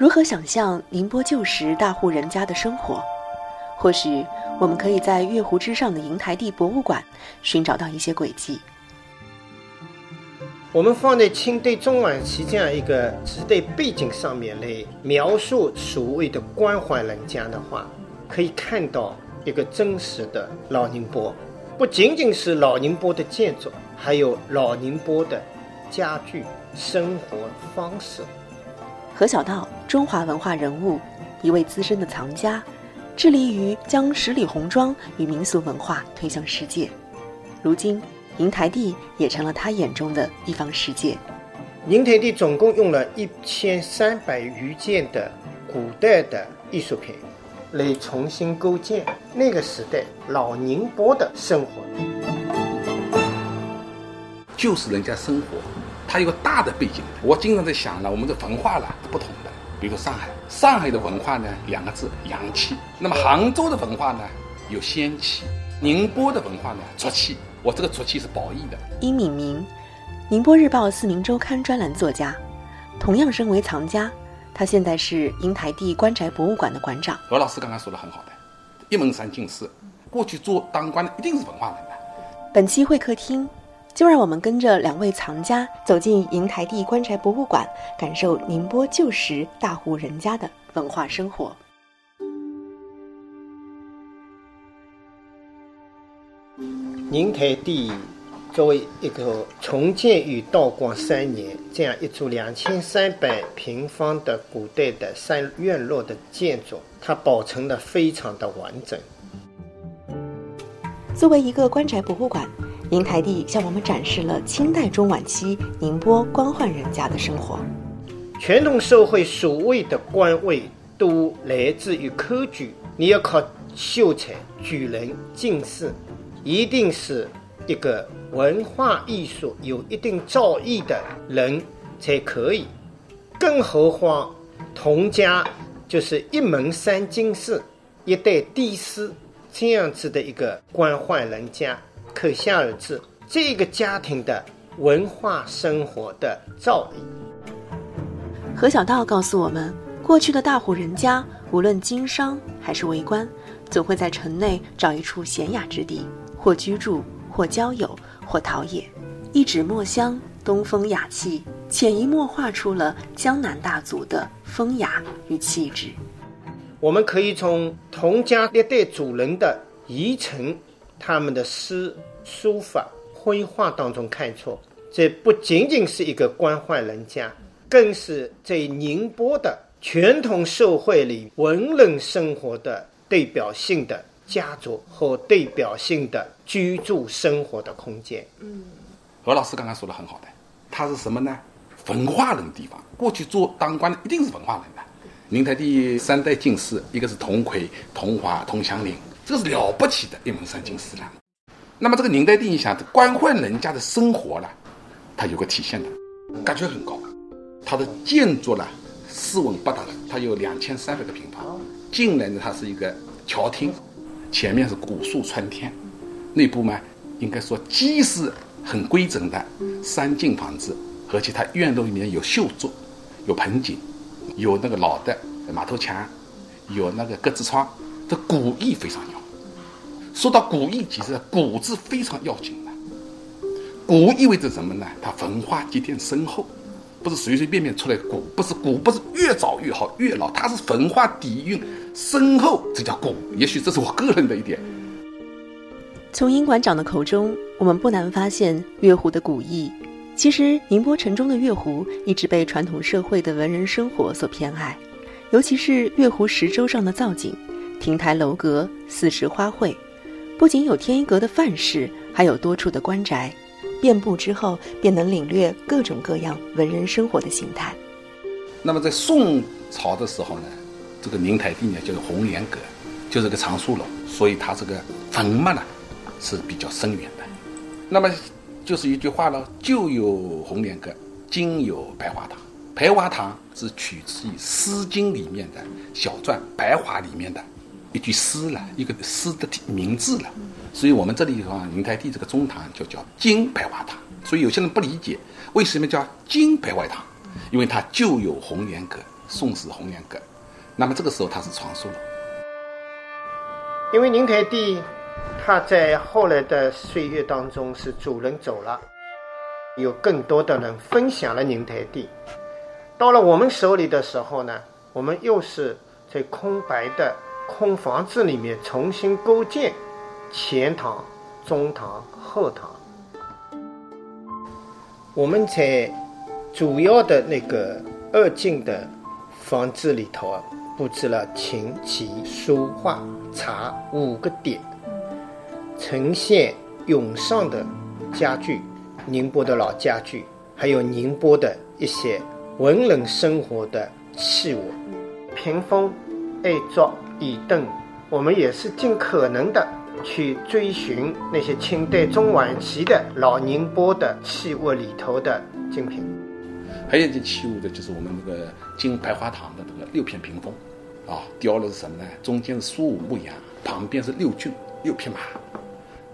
如何想象宁波旧时大户人家的生活？或许我们可以在月湖之上的银台地博物馆寻找到一些轨迹。我们放在清代中晚期这样一个时代背景上面来描述所谓的官宦人家的话，可以看到一个真实的老宁波，不仅仅是老宁波的建筑，还有老宁波的家具、生活方式。何小道，中华文化人物，一位资深的藏家，致力于将十里红妆与民俗文化推向世界。如今。银台地也成了他眼中的一方世界。银台地总共用了一千三百余件的古代的艺术品，来重新构建那个时代老宁波的生活。就是人家生活，它有个大的背景。我经常在想呢，我们的文化了不同的。比如说上海，上海的文化呢，两个字洋气；那么杭州的文化呢，有仙气；宁波的文化呢，浊气。我这个浊气是褒义的。殷敏明，宁波日报四明周刊专栏作家，同样身为藏家，他现在是英台地官宅博物馆的馆长。罗老师刚刚说的很好的，一门三进四，过去做当官的一定是文化人的。本期会客厅，就让我们跟着两位藏家走进银台地官宅博物馆，感受宁波旧时大户人家的文化生活。宁台地作为一个重建于道光三年这样一座两千三百平方的古代的三院落的建筑，它保存的非常的完整。作为一个官宅博物馆，宁台地向我们展示了清代中晚期宁波官宦人家的生活。传统社会所谓的官位都来自于科举，你要考秀才、举人、进士。一定是一个文化艺术有一定造诣的人才可以，更何况童家就是一门三进士、一代帝师这样子的一个官宦人家，可想而知这个家庭的文化生活的造诣。何小道告诉我们，过去的大户人家，无论经商还是为官，总会在城内找一处闲雅之地。或居住，或交友，或陶冶，一纸墨香，东风雅气，潜移默化出了江南大族的风雅与气质。我们可以从童家历代主人的遗存、他们的诗、书法、绘画当中看出，这不仅仅是一个官宦人家，更是在宁波的传统社会里文人生活的代表性的。家族和代表性的居住生活的空间。嗯，何老师刚刚说的很好的，他是什么呢？文化人地方。过去做当官的一定是文化人的。宁台第三代进士，一个是童魁、童华、童祥林，这是了不起的一门三进士了。那么这个宁代第，你想官宦人家的生活呢，它有个体现的，感觉很高。它的建筑呢，四稳八达的，它有两千三百个平方。进来呢，它是一个桥厅。前面是古树穿天，内部嘛，应该说基是很规整的三进房子，而且它院落里面有绣作，有盆景，有那个老的马头墙，有那个格子窗，这古意非常要。说到古意，其实古字非常要紧的。古意味着什么呢？它文化积淀深厚。不是随随便便出来古，不是古，不是越早越好越老，它是文化底蕴深厚，这叫古。也许这是我个人的一点。从殷馆长的口中，我们不难发现月湖的古意。其实，宁波城中的月湖一直被传统社会的文人生活所偏爱，尤其是月湖石洲上的造景、亭台楼阁、四时花卉，不仅有天一阁的范式，还有多处的官宅。遍布之后，便能领略各种各样文人生活的形态。那么在宋朝的时候呢，这个宁台地呢叫做红莲阁，就是个藏书楼，所以它这个文脉呢是比较深远的。那么就是一句话了：旧有红莲阁，今有白花堂。白花堂是取自于《诗经》里面的小篆《白华》里面的一句诗了，一个诗的名字了。所以我们这里的话，云台地这个中堂就叫金白花堂。所以有些人不理解为什么叫金白花堂，因为它旧有红莲阁，宋史红娘阁。那么这个时候它是传说了，因为宁台地他在后来的岁月当中是主人走了，有更多的人分享了宁台地。到了我们手里的时候呢，我们又是在空白的空房子里面重新构建前堂、中堂、后堂。我们在主要的那个二进的房子里头啊。布置了琴棋书画茶五个点，呈现永上的家具，宁波的老家具，还有宁波的一些文人生活的器物，屏风、案桌、椅凳，我们也是尽可能的去追寻那些清代中晚期的老宁波的器物里头的精品。还有一件器物的就是我们那个金白花堂的那个六片屏风。啊，雕的是什么呢？中间是苏武牧羊，旁边是六骏六匹马。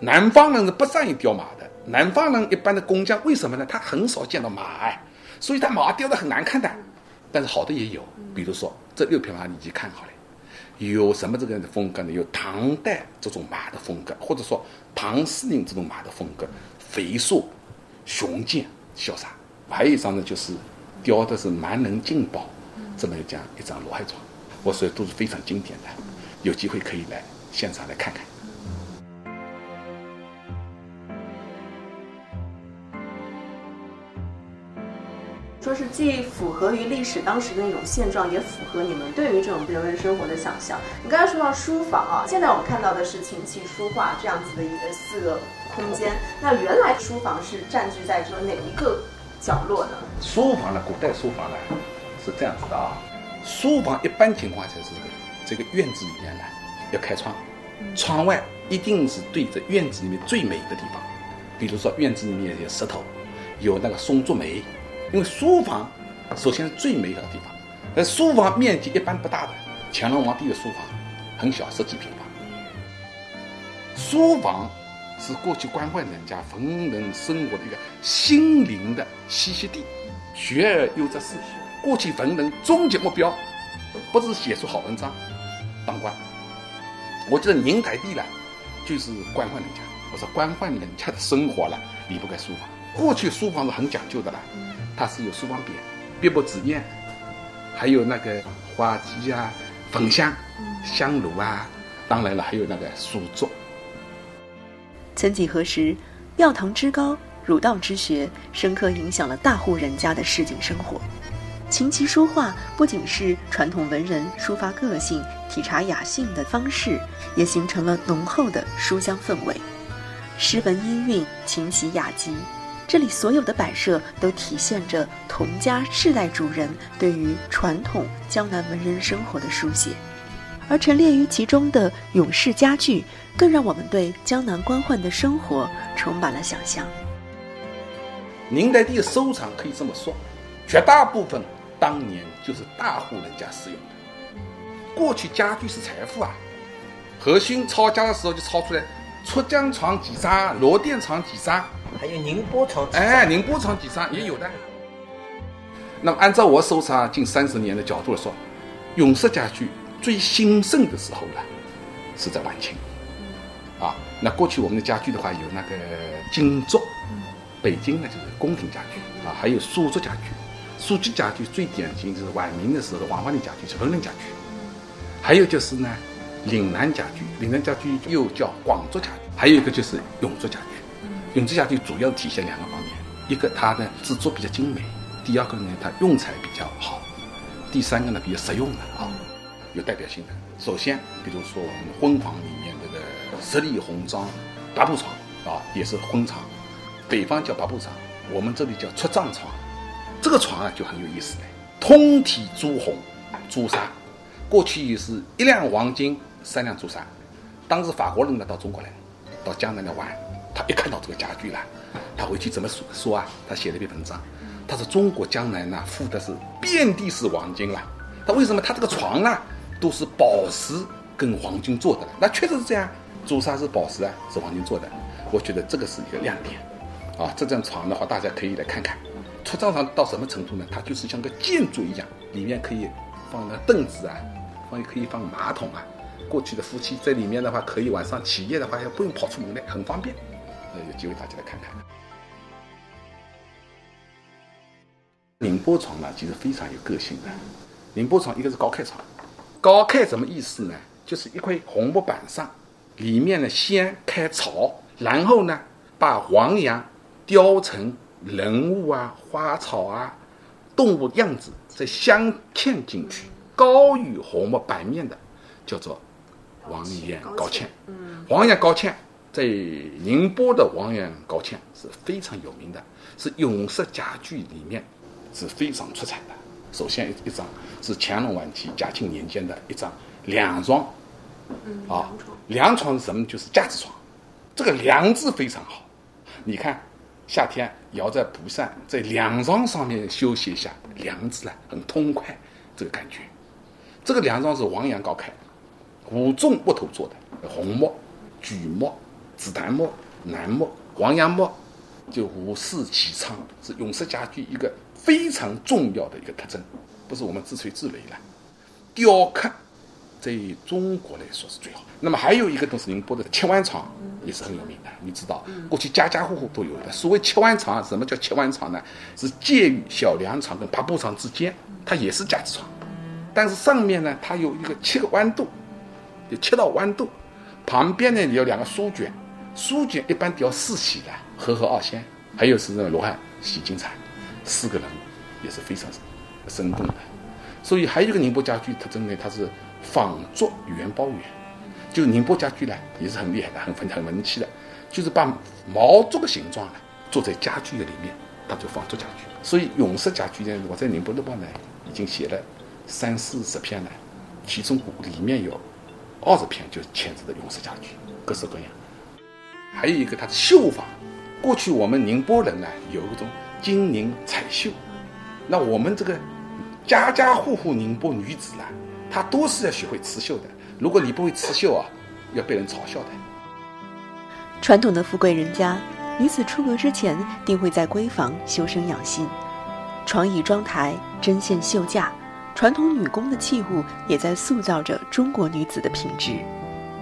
南方人是不善于雕马的。南方人一般的工匠为什么呢？他很少见到马哎，所以他马雕的很难看的。但是好的也有，比如说这六匹马，你去看好了，有什么这个样的风格呢？有唐代这种马的风格，或者说唐诗令这种马的风格，肥硕、雄健、潇洒。还有一张呢，就是雕的是蛮人进宝这么一张一张罗汉床。我说都是非常经典的，有机会可以来现场来看看。说是既符合于历史当时的那种现状，也符合你们对于这种人文生活的想象。你刚才说到书房啊，现在我们看到的是琴棋书画这样子的一个四个空间。那原来书房是占据在这哪一个角落呢？书房呢，古代书房呢是这样子的啊。书房一般情况下是这个院子里面呢要开窗，窗外一定是对着院子里面最美的地方，比如说院子里面有石头，有那个松竹梅，因为书房首先是最美好的地方。那书房面积一般不大的，乾隆皇帝的书房很小，十几平方。书房是过去官宦人家文人生活的一个心灵的栖息地，学而优则仕。过去文人终极目标，不是写出好文章，当官。我觉得宁台地呢，就是官宦人家。我说官宦人家的生活呢，离不开书房。过去书房是很讲究的啦，它是有书房匾、笔墨纸砚，还有那个花鸡啊、焚香、香炉啊，当然了，还有那个书桌。曾几何时，庙堂之高、儒道之学，深刻影响了大户人家的市井生活。琴棋书画不仅是传统文人抒发个性、体察雅兴的方式，也形成了浓厚的书香氛围。诗文音韵、琴棋雅集，这里所有的摆设都体现着童家世代主人对于传统江南文人生活的书写。而陈列于其中的永世家具，更让我们对江南官宦的生活充满了想象。明代的收藏可以这么说，绝大部分。当年就是大户人家使用的。过去家具是财富啊，和珅抄家的时候就抄出来，出江床几张，罗店床几张，还有宁波床。哎，宁波床几张也有的。那么按照我收藏近三十年的角度来说，永式家具最兴盛的时候呢，是在晚清。啊，那过去我们的家具的话，有那个金竹，北京呢就是宫廷家具啊，还有苏州家具。书记家具最典型就是晚明的时候的王焕的家具是文人家具，还有就是呢，岭南家具，岭南家具又叫广州家具，还有一个就是永州家具。永州家具主要体现两个方面，一个它的制作比较精美，第二个呢它用材比较好，第三个呢比较实用的啊，有代表性的。首先，比如说我们婚房里面这个十里红妆八步床啊，也是婚床，北方叫八步床，我们这里叫出帐床。这个床啊就很有意思的，通体朱红，朱砂，过去是一两黄金三两朱砂。当时法国人呢到中国来，到江南来玩，他一看到这个家具了，他回去怎么说说啊？他写了一篇文章，他说中国江南呢富的是遍地是黄金了。他为什么他这个床呢都是宝石跟黄金做的？那确实是这样，朱砂是宝石啊，是黄金做的。我觉得这个是一个亮点，啊，这张床的话大家可以来看看。出张床到什么程度呢？它就是像个建筑一样，里面可以放个凳子啊，放可以放马桶啊。过去的夫妻在里面的话，可以晚上起夜的话，也不用跑出门来，很方便。呃，有机会大家来看看。宁波床呢，其实非常有个性的。宁波床一个是高开床，高开什么意思呢？就是一块红木板上，里面呢先开槽，然后呢把黄杨雕成人物啊、花草啊、动物样子再镶嵌进去，高于红木板面的叫做黄杨高嵌。黄杨高嵌在宁波的黄杨高嵌是非常有名的，是永式家具里面是非常出彩的。首先一一张是乾隆晚期嘉庆年间的一张两床，啊，凉床是什么？就是架子床，这个凉字非常好。你看夏天摇在蒲扇，在凉床上面休息一下，凉字呢很痛快，这个感觉。这个凉床是王阳高开，五种木头做的，红木、榉木、紫檀木、楠木、黄杨木，就五四齐昌，是永式家具一个非常重要的一个特征，不是我们自吹自擂了。雕刻在中国来说是最好。那么还有一个都是，宁波的七碗床也是很有名的。你知道，过去家家户户都有的。所谓七碗床，什么叫七碗床呢？是介于小梁床跟爬坡床之间，它也是架子床，但是上面呢，它有一个七个弯度，有七道弯度，旁边呢有两个书卷，书卷一般雕四喜的，和合二仙，还有是那个罗汉洗金蝉，四个人也是非常生动的。所以还有一个宁波家具特征呢，它是仿作元包圆。就宁波家具呢，也是很厉害的，很很很文气的，就是把毛竹的形状呢做在家具的里面，它就仿做家具。所以永式家具呢，我在宁波日报呢已经写了三四十篇了，其中里面有二十篇就是签字的永式家具，各式各样。还有一个它的绣法，过去我们宁波人呢有一种金银彩绣，那我们这个家家户户宁波女子呢，她都是要学会刺绣的。如果你不会刺绣啊，要被人嘲笑的。传统的富贵人家，女子出阁之前，定会在闺房修身养性，床椅妆台、针线绣架，传统女工的器物也在塑造着中国女子的品质。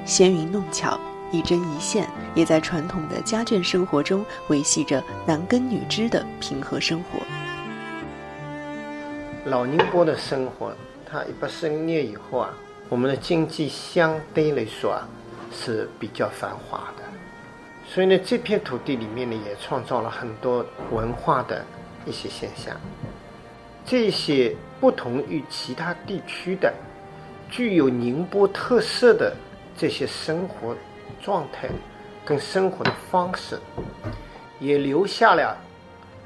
纤云弄巧，一针一线，也在传统的家眷生活中维系着男耕女织的平和生活。老宁波的生活，它一八四零年以后啊。我们的经济相对来说啊是比较繁华的，所以呢，这片土地里面呢也创造了很多文化的一些现象。这些不同于其他地区的、具有宁波特色的这些生活状态跟生活的方式，也留下了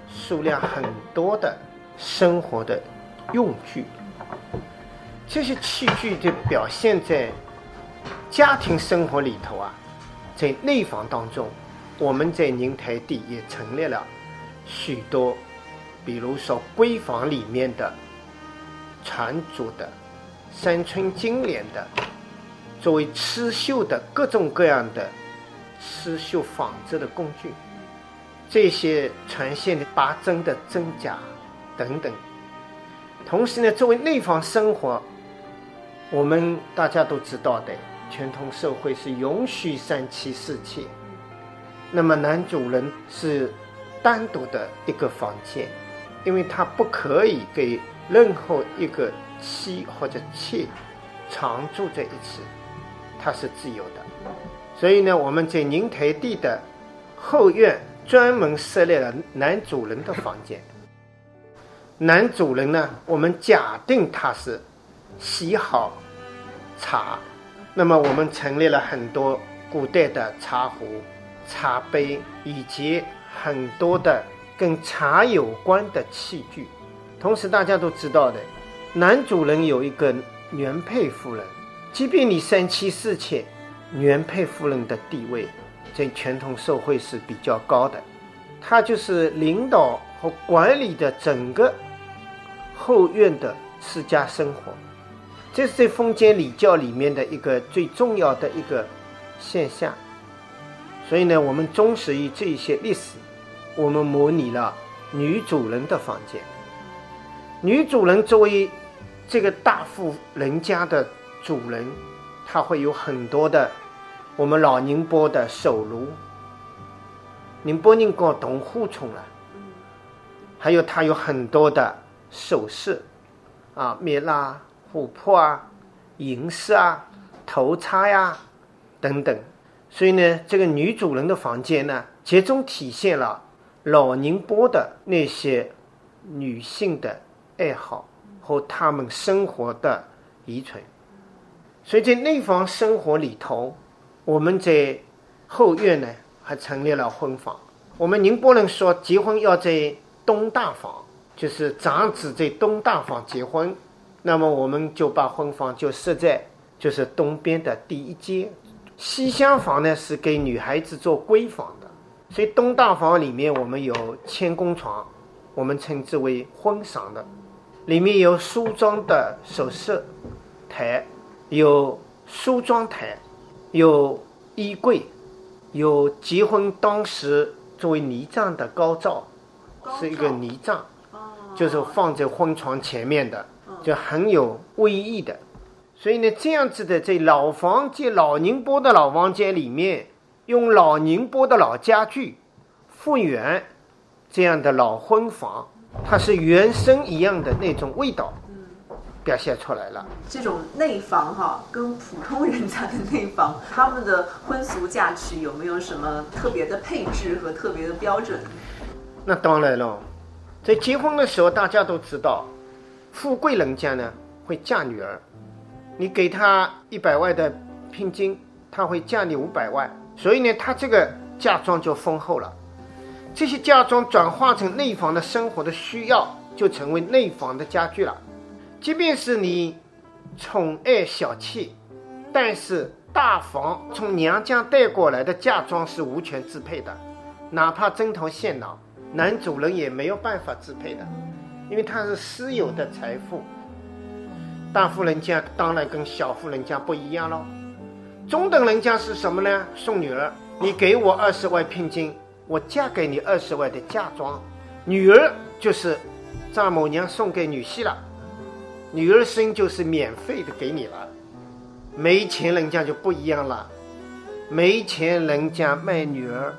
数量很多的生活的用具。这些器具就表现在家庭生活里头啊，在内房当中，我们在宁台地也陈列了许多，比如说闺房里面的缠足的、三寸金莲的，作为刺绣的各种各样的刺绣纺织的工具，这些呈现的八针的针甲等等。同时呢，作为内房生活。我们大家都知道的，传统社会是允许三妻四妾，那么男主人是单独的一个房间，因为他不可以给任何一个妻或者妾常住在一起，他是自由的。所以呢，我们在宁台地的后院专门设立了男主人的房间。男主人呢，我们假定他是。喜好茶，那么我们陈列了很多古代的茶壶、茶杯，以及很多的跟茶有关的器具。同时，大家都知道的，男主人有一个原配夫人，即便你三妻四妾，原配夫人的地位在传统社会是比较高的，她就是领导和管理的整个后院的私家生活。这是在封建礼教里面的一个最重要的一个现象，所以呢，我们忠实于这一些历史，我们模拟了女主人的房间。女主人作为这个大户人家的主人，她会有很多的我们老宁波的手炉。宁波人讲同户冲了，还有他有很多的首饰，啊，蜜蜡、琥珀啊、银饰啊、头叉呀等等。所以呢，这个女主人的房间呢，集中体现了老宁波的那些女性的爱好和她们生活的遗存。所以在内房生活里头，我们在后院呢还成立了婚房。我们宁波人说结婚要在东大房，就是长子在东大房结婚，那么我们就把婚房就设在就是东边的第一间。西厢房呢是给女孩子做闺房的，所以东大房里面我们有千工床，我们称之为婚房的，里面有梳妆的首饰台，有梳妆台，有衣柜，有结婚当时作为泥葬的高照，是一个泥帐，就是放在婚床前面的，就很有威仪的。所以呢，这样子的在老房间、老宁波的老房间里面，用老宁波的老家具复原这样的老婚房，它是原生一样的那种味道，表现出来了。这种内房哈，跟普通人家的内房，他们的婚俗嫁娶有没有什么特别的配置和特别的标准？那当然了，在结婚的时候，大家都知道，富贵人家呢会嫁女儿。你给他一百万的聘金，他会嫁你五百万，所以呢，他这个嫁妆就丰厚了。这些嫁妆转化成内房的生活的需要，就成为内房的家具了。即便是你宠爱小妾，但是大房从娘家带过来的嫁妆是无权支配的，哪怕针头线脑，男主人也没有办法支配的，因为它是私有的财富。大富人家当然跟小富人家不一样喽。中等人家是什么呢？送女儿，你给我二十万聘金，我嫁给你二十万的嫁妆。女儿就是丈母娘送给女婿了，女儿生就是免费的给你了。没钱人家就不一样了，没钱人家卖女儿，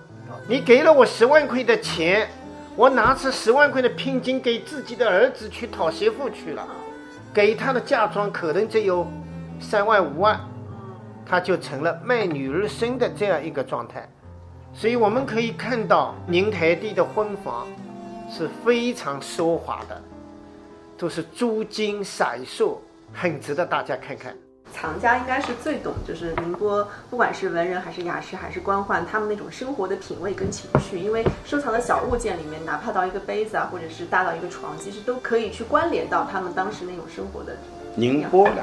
你给了我十万块的钱，我拿出十万块的聘金给自己的儿子去讨媳妇去了。给他的嫁妆可能只有三万五万，他就成了卖女儿身的这样一个状态。所以我们可以看到宁台地的婚房是非常奢华的，都是珠金闪烁，很值得大家看看。藏家应该是最懂，就是宁波，不管是文人还是雅士还是官宦，他们那种生活的品味跟情趣。因为收藏的小物件里面，哪怕到一个杯子啊，或者是搭到一个床，其实都可以去关联到他们当时那种生活的。宁波呢，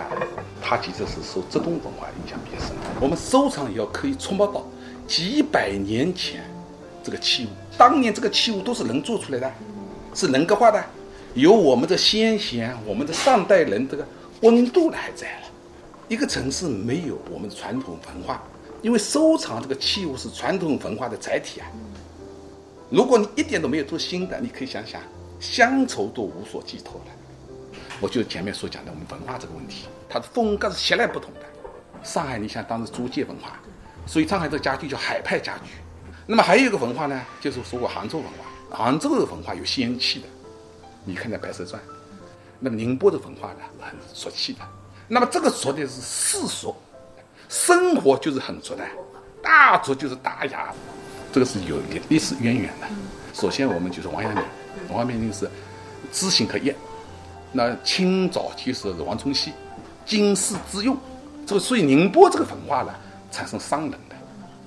它其实是受浙东文化影响比较深。我们收藏也要可以触摸到几百年前这个器物，当年这个器物都是人做出来的，是人格化的，有我们的先贤，我们的上代人这个温度呢还在了。一个城市没有我们的传统文化，因为收藏这个器物是传统文化的载体啊。如果你一点都没有做新的，你可以想想，乡愁都无所寄托了。我就前面所讲的我们文化这个问题，它的风格是截然不同的。上海，你像当时租界文化，所以上海这个家具叫海派家具。那么还有一个文化呢，就是说过杭州文化，杭州的文化有仙气的，你看那《白蛇传》。那么宁波的文化呢，很俗气的。那么这个说的是世俗，生活就是很俗的，大俗就是大雅，这个是有一点历史渊源的。首先我们就是王阳明，王阳明是知行合一。那清早期是王崇熙，经世致用，这个所以宁波这个文化呢，产生商人的，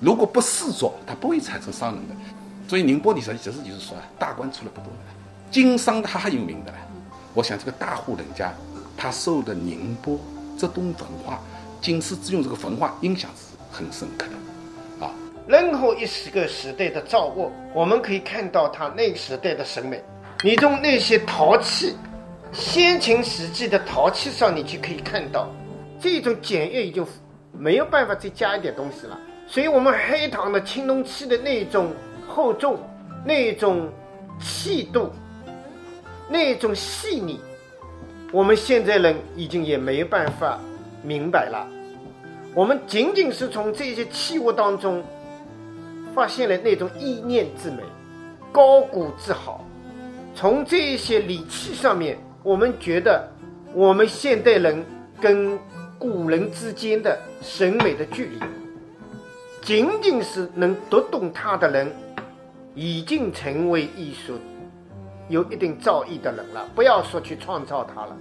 如果不世俗，它不会产生商人的。所以宁波你说其实就是说大官出来不多的，经商的还有名的呢。我想这个大户人家。他受的宁波、浙东文化、经世致用这个文化影响是很深刻的，啊。任何一时个时代的造物，我们可以看到他那个时代的审美。你从那些陶器，先秦时期的陶器上，你就可以看到这种简约已经没有办法再加一点东西了。所以，我们黑糖的青铜器的那种厚重、那种气度，那种细腻，我们现在人已经也没办法明白了。我们仅仅是从这些器物当中发现了那种意念之美、高古之好。从这些礼器上面，我们觉得我们现代人跟古人之间的审美的距离，仅仅是能读懂它的人，已经成为艺术有一定造诣的人了。不要说去创造它了。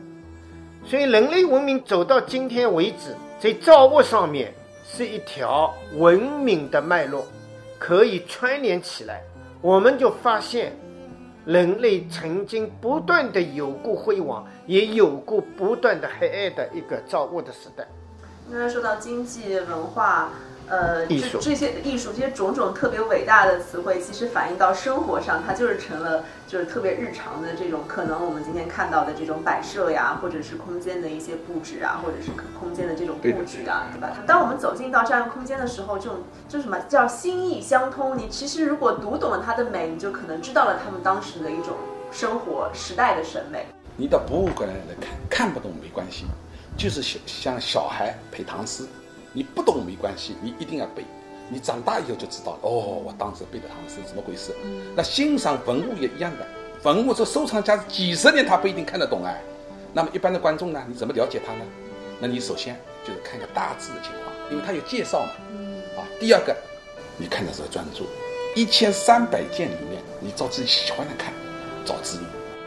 所以，人类文明走到今天为止，在造物上面是一条文明的脉络，可以串联起来，我们就发现。人类曾经不断的有过辉煌，也有过不断的黑暗的一个造物的时代。那说到经济、文化。呃，这这些艺术，这些种种特别伟大的词汇，其实反映到生活上，它就是成了就是特别日常的这种，可能我们今天看到的这种摆设呀，或者是空间的一些布置啊，或者是空间的这种布局啊，对吧？当我们走进到这样空间的时候，这种就什么叫心意相通？你其实如果读懂了它的美，你就可能知道了他们当时的一种生活时代的审美。你到博物馆来看，看不懂没关系，就是像像小孩陪唐诗。你不懂没关系，你一定要背。你长大以后就知道了。哦，我当时背的唐诗怎么回事？那欣赏文物也一样的，文物这收藏家几十年他不一定看得懂哎。那么一般的观众呢，你怎么了解他呢？那你首先就是看个大致的情况，因为他有介绍嘛。啊，第二个，你看的时候专注，一千三百件里面，你照自己喜欢的看，找知音，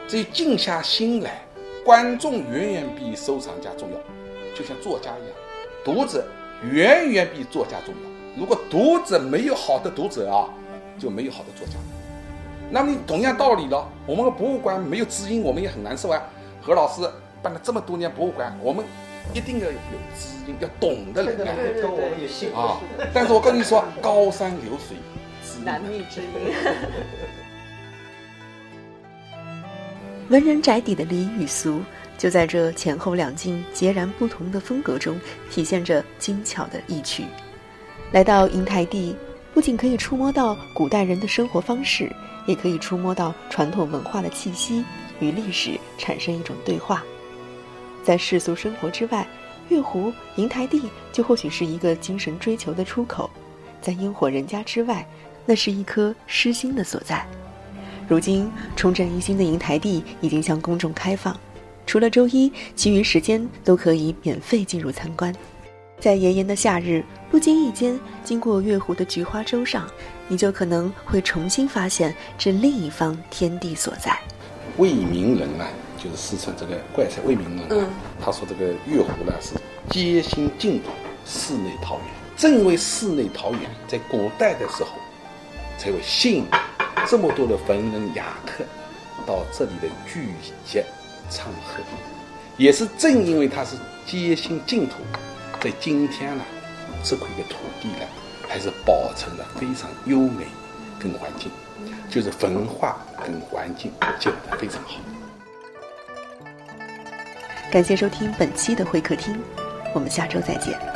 这静下心来，观众远远比收藏家重要，就像作家一样，读者。远远比作家重要。如果读者没有好的读者啊，就没有好的作家。那么你同样道理了，我们的博物馆没有知音，我们也很难受啊。何老师办了这么多年博物馆，我们一定要有知音，要懂的人啊。对我们有信啊。但是我跟你说，高山流水，难觅知音。文人宅邸的礼与俗。就在这前后两境截然不同的风格中，体现着精巧的意趣。来到银台地，不仅可以触摸到古代人的生活方式，也可以触摸到传统文化的气息，与历史产生一种对话。在世俗生活之外，月湖银台地就或许是一个精神追求的出口；在烟火人家之外，那是一颗诗心的所在。如今，重振一新的银台地已经向公众开放。除了周一，其余时间都可以免费进入参观。在炎炎的夏日，不经意间经过月湖的菊花洲上，你就可能会重新发现这另一方天地所在。魏明人啊，就是四川这个怪才魏明人啊，他说这个月湖呢是街心净土，室内桃源。正因为室内桃源，在古代的时候，才会吸引这么多的文人雅客到这里的聚集。唱和，也是正因为它是街心净土，在今天呢，这块的土地呢，还是保存的非常优美跟环境，就是文化跟环境结合的非常好。感谢收听本期的会客厅，我们下周再见。